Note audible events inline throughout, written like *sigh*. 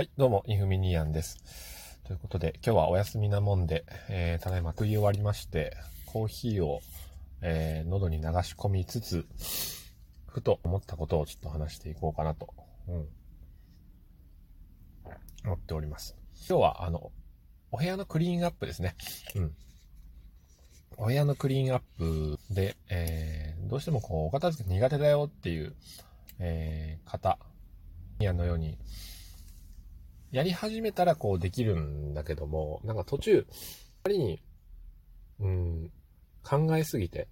はい、どうも、イフミニアンです。ということで、今日はお休みなもんで、えー、ただいま食い終わりまして、コーヒーを、えー、喉に流し込みつつ、ふと思ったことをちょっと話していこうかなと、うん、思っております。今日は、あの、お部屋のクリーンアップですね。うん。お部屋のクリーンアップで、えー、どうしてもこう、お片付け苦手だよっていう、えー、方、ニアンのように、やり始めたらこうできるんだけども、なんか途中、ありに、うん、考えすぎて、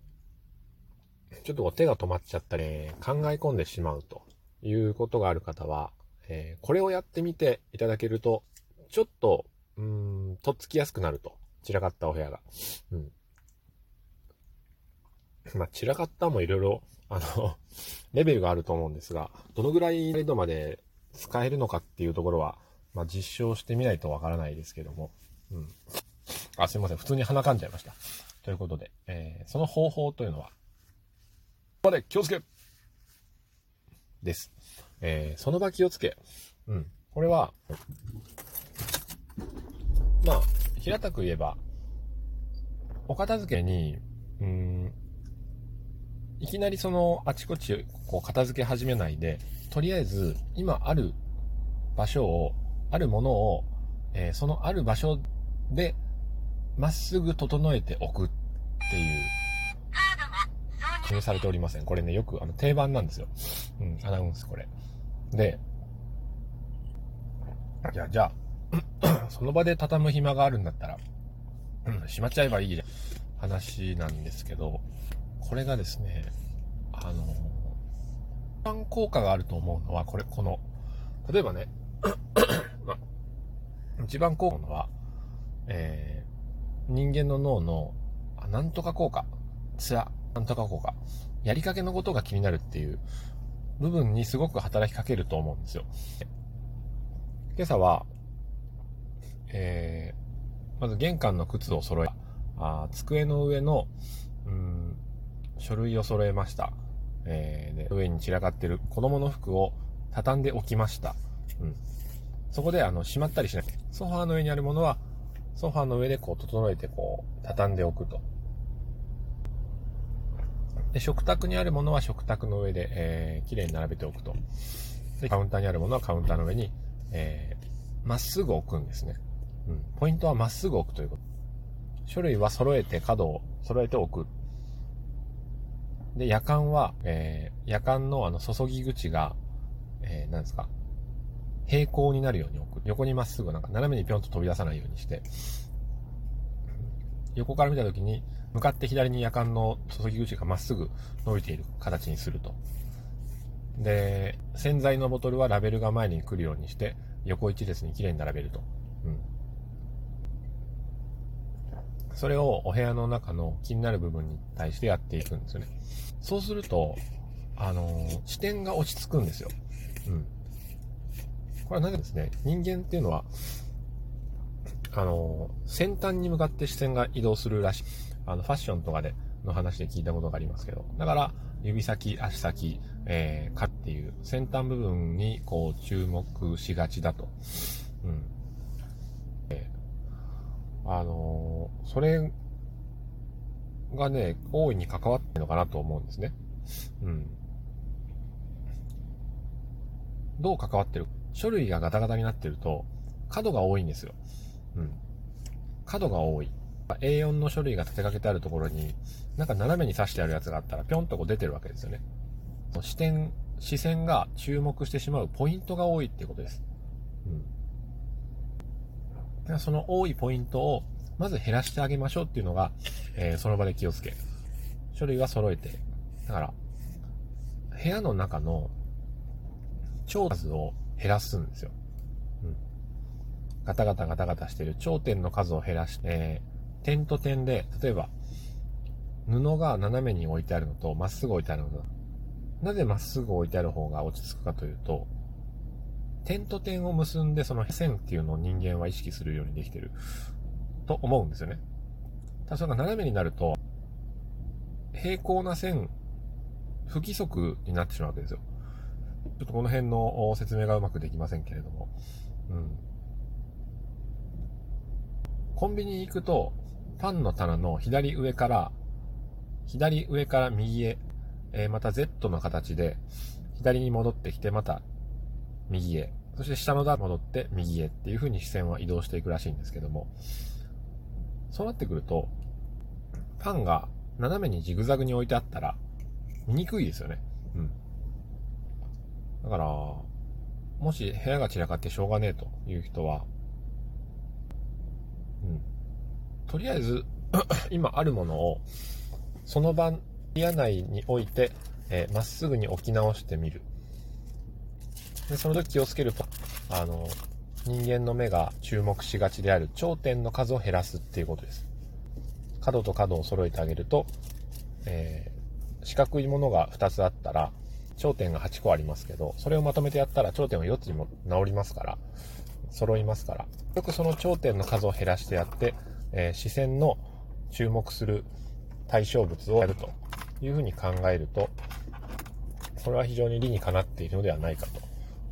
ちょっとこう手が止まっちゃったり、考え込んでしまうということがある方は、えーこれをやってみていただけると、ちょっと、うん、とっつきやすくなると。散らかったお部屋が。うん。まあ、散らかったもいろいろ、あの、*laughs* レベルがあると思うんですが、どのぐらい度まで使えるのかっていうところは、まあ、実証してみないとわからないですけども。うん。あ、すいません。普通に鼻かんじゃいました。ということで、えーその方法というのは、ここで気をつけです。えーその場気をつけ。うん。これは、まあ、平たく言えば、お片付けに、うーん、いきなりそのあちこちこう片付け始めないで、とりあえず今ある場所を、あるものを、えーそのある場所でまっすぐ整えておくっていう、記入されておりません。これね、よくあの定番なんですよ。うん、アナウンスこれ。で、いや、じゃあ、*clears throat* その場で畳む暇があるんだったら、うん、しまっちゃえばいい。話なんですけど、これがですね、あの、一番効果があると思うのは、これ、この、例えばね、一番効果のは、えー人間の脳の、あなんとか効果、つら、なんとか効果、やりかけのことが気になるっていう部分にすごく働きかけると思うんですよ。今朝は、えーまず玄関の靴を揃え、あ机の上の、うん、書類を揃えました。えーで上に散らかってる子供の服を畳んでおきました。うん。そこで、あの、しまったりしない。ソファーの上にあるものは、ソファーの上でこう、整えてこう、畳んでおくと。で、食卓にあるものは食卓の上で、えー、綺麗に並べておくと。で、カウンターにあるものはカウンターの上に、えー、まっすぐ置くんですね。うん。ポイントはまっすぐ置くということ。書類は揃えて角を揃えておく。で、夜間は、えー、夜間のあの注ぎ口が、えー、なんですか、平行になるように置く。横にまっすぐ、なんか斜めにぴょんと飛び出さないようにして、横から見たときに、向かって左に夜間の注ぎ口がまっすぐ伸びている形にすると。で、洗剤のボトルはラベルが前に来るようにして、横一列に綺麗に並べると。うん。それをお部屋の中の気になる部分に対してやっていくんですよね。そうすると、あのー視点が落ち着くんですよ。うん。これは何かですね、人間っていうのは、あの先端に向かって視線が移動するらしい。あの、ファッションとかでの話で聞いたことがありますけど。だから、指先、足先、えー、かっていう先端部分にこう注目しがちだと。うん。えーあのーそれがね、大いに関わってるのかなと思うんですね。うん。どう関わってる書類がガタガタになってると、角が多いんですよ。うん。角が多い。A4 の書類が立てかけてあるところに、なんか斜めに刺してあるやつがあったら、ぴょんとこう出てるわけですよね。視点、視線が注目してしまうポイントが多いっていうことです。うん。その多いポイントを、まず減らしてあげましょうっていうのが、えーその場で気をつけ。書類は揃えて。だから、部屋の中の超数を減らすんですよ。うん。ガタガタガタガタしてる頂点の数を減らして、点と点で、例えば、布が斜めに置いてあるのと、まっすぐ置いてあるのと、なぜまっすぐ置いてある方が落ち着くかというと、点と点を結んでその線っていうのを人間は意識するようにできてると思うんですよね。ただそれが斜めになると、平行な線、不規則になってしまうわけですよ。ちょっとこの辺の説明がうまくできませんけれども。うん。コンビニに行くと、パンの棚の左上から、左上から右へ、えー、また Z の形で、左に戻ってきて、また右へ、そして下の段戻って右へっていう風に視線は移動していくらしいんですけども、そうなってくると、パンが斜めにジグザグに置いてあったら、見にくいですよね。だから、もし部屋が散らかってしょうがねえという人は、うん。とりあえず *clears throat* 今あるものを、その場、部屋内に置いて、えー、まっすぐに置き直してみる。で、その時気をつけると、あの、人間の目が注目しがちである頂点の数を減らすっていうことです。角と角を揃えてあげると、えー、四角いものが2つあったら、頂点が8個ありますけど、それをまとめてやったら頂点は4つにも治りますから、揃いますから、よくその頂点の数を減らしてやって、えー、視線の注目する対象物をやるというふうに考えると、これは非常に理にかなっているのではないかと。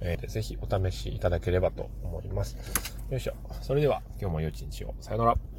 えー、ぜひお試しいただければと思います。よいしょ。それでは今日も良い一日を。さよなら。